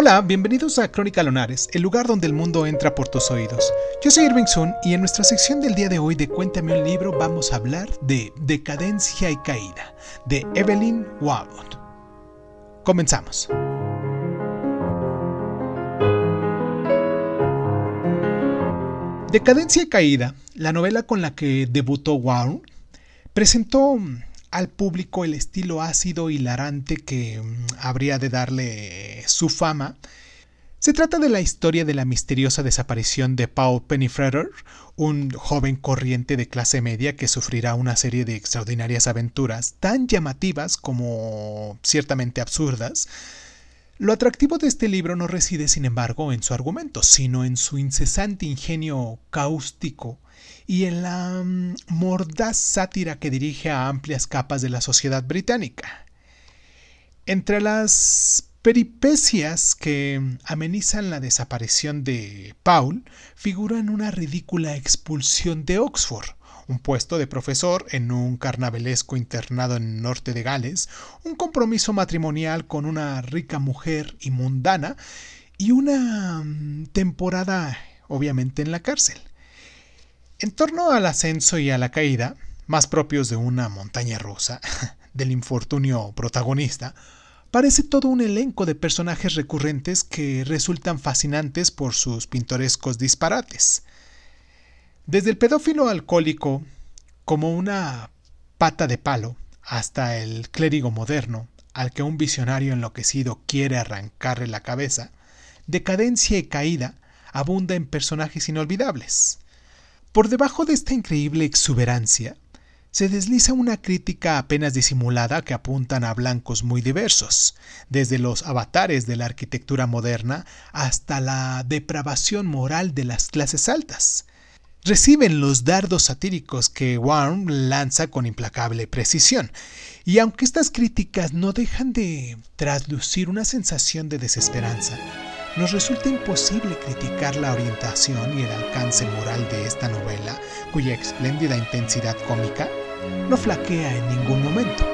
Hola, bienvenidos a Crónica Lonares, el lugar donde el mundo entra por tus oídos. Yo soy Irving Sun y en nuestra sección del día de hoy de Cuéntame un libro vamos a hablar de Decadencia y Caída, de Evelyn Waugh. Comenzamos. Decadencia y Caída, la novela con la que debutó Waugh, presentó al público el estilo ácido hilarante que mm, habría de darle su fama. Se trata de la historia de la misteriosa desaparición de Paul Pennyfeather, un joven corriente de clase media que sufrirá una serie de extraordinarias aventuras tan llamativas como ciertamente absurdas. Lo atractivo de este libro no reside, sin embargo, en su argumento, sino en su incesante ingenio cáustico y en la mm, mordaz sátira que dirige a amplias capas de la sociedad británica. Entre las peripecias que amenizan la desaparición de Paul figuran una ridícula expulsión de Oxford, un puesto de profesor en un carnavalesco internado en el norte de Gales, un compromiso matrimonial con una rica mujer y mundana y una mm, temporada obviamente en la cárcel. En torno al ascenso y a la caída, más propios de una montaña rusa, del infortunio protagonista, parece todo un elenco de personajes recurrentes que resultan fascinantes por sus pintorescos disparates. Desde el pedófilo alcohólico, como una pata de palo, hasta el clérigo moderno, al que un visionario enloquecido quiere arrancarle la cabeza, decadencia y caída abunda en personajes inolvidables. Por debajo de esta increíble exuberancia, se desliza una crítica apenas disimulada que apuntan a blancos muy diversos, desde los avatares de la arquitectura moderna hasta la depravación moral de las clases altas. Reciben los dardos satíricos que Warm lanza con implacable precisión, y aunque estas críticas no dejan de traslucir una sensación de desesperanza, nos resulta imposible criticar la orientación y el alcance moral de esta novela, cuya espléndida intensidad cómica no flaquea en ningún momento.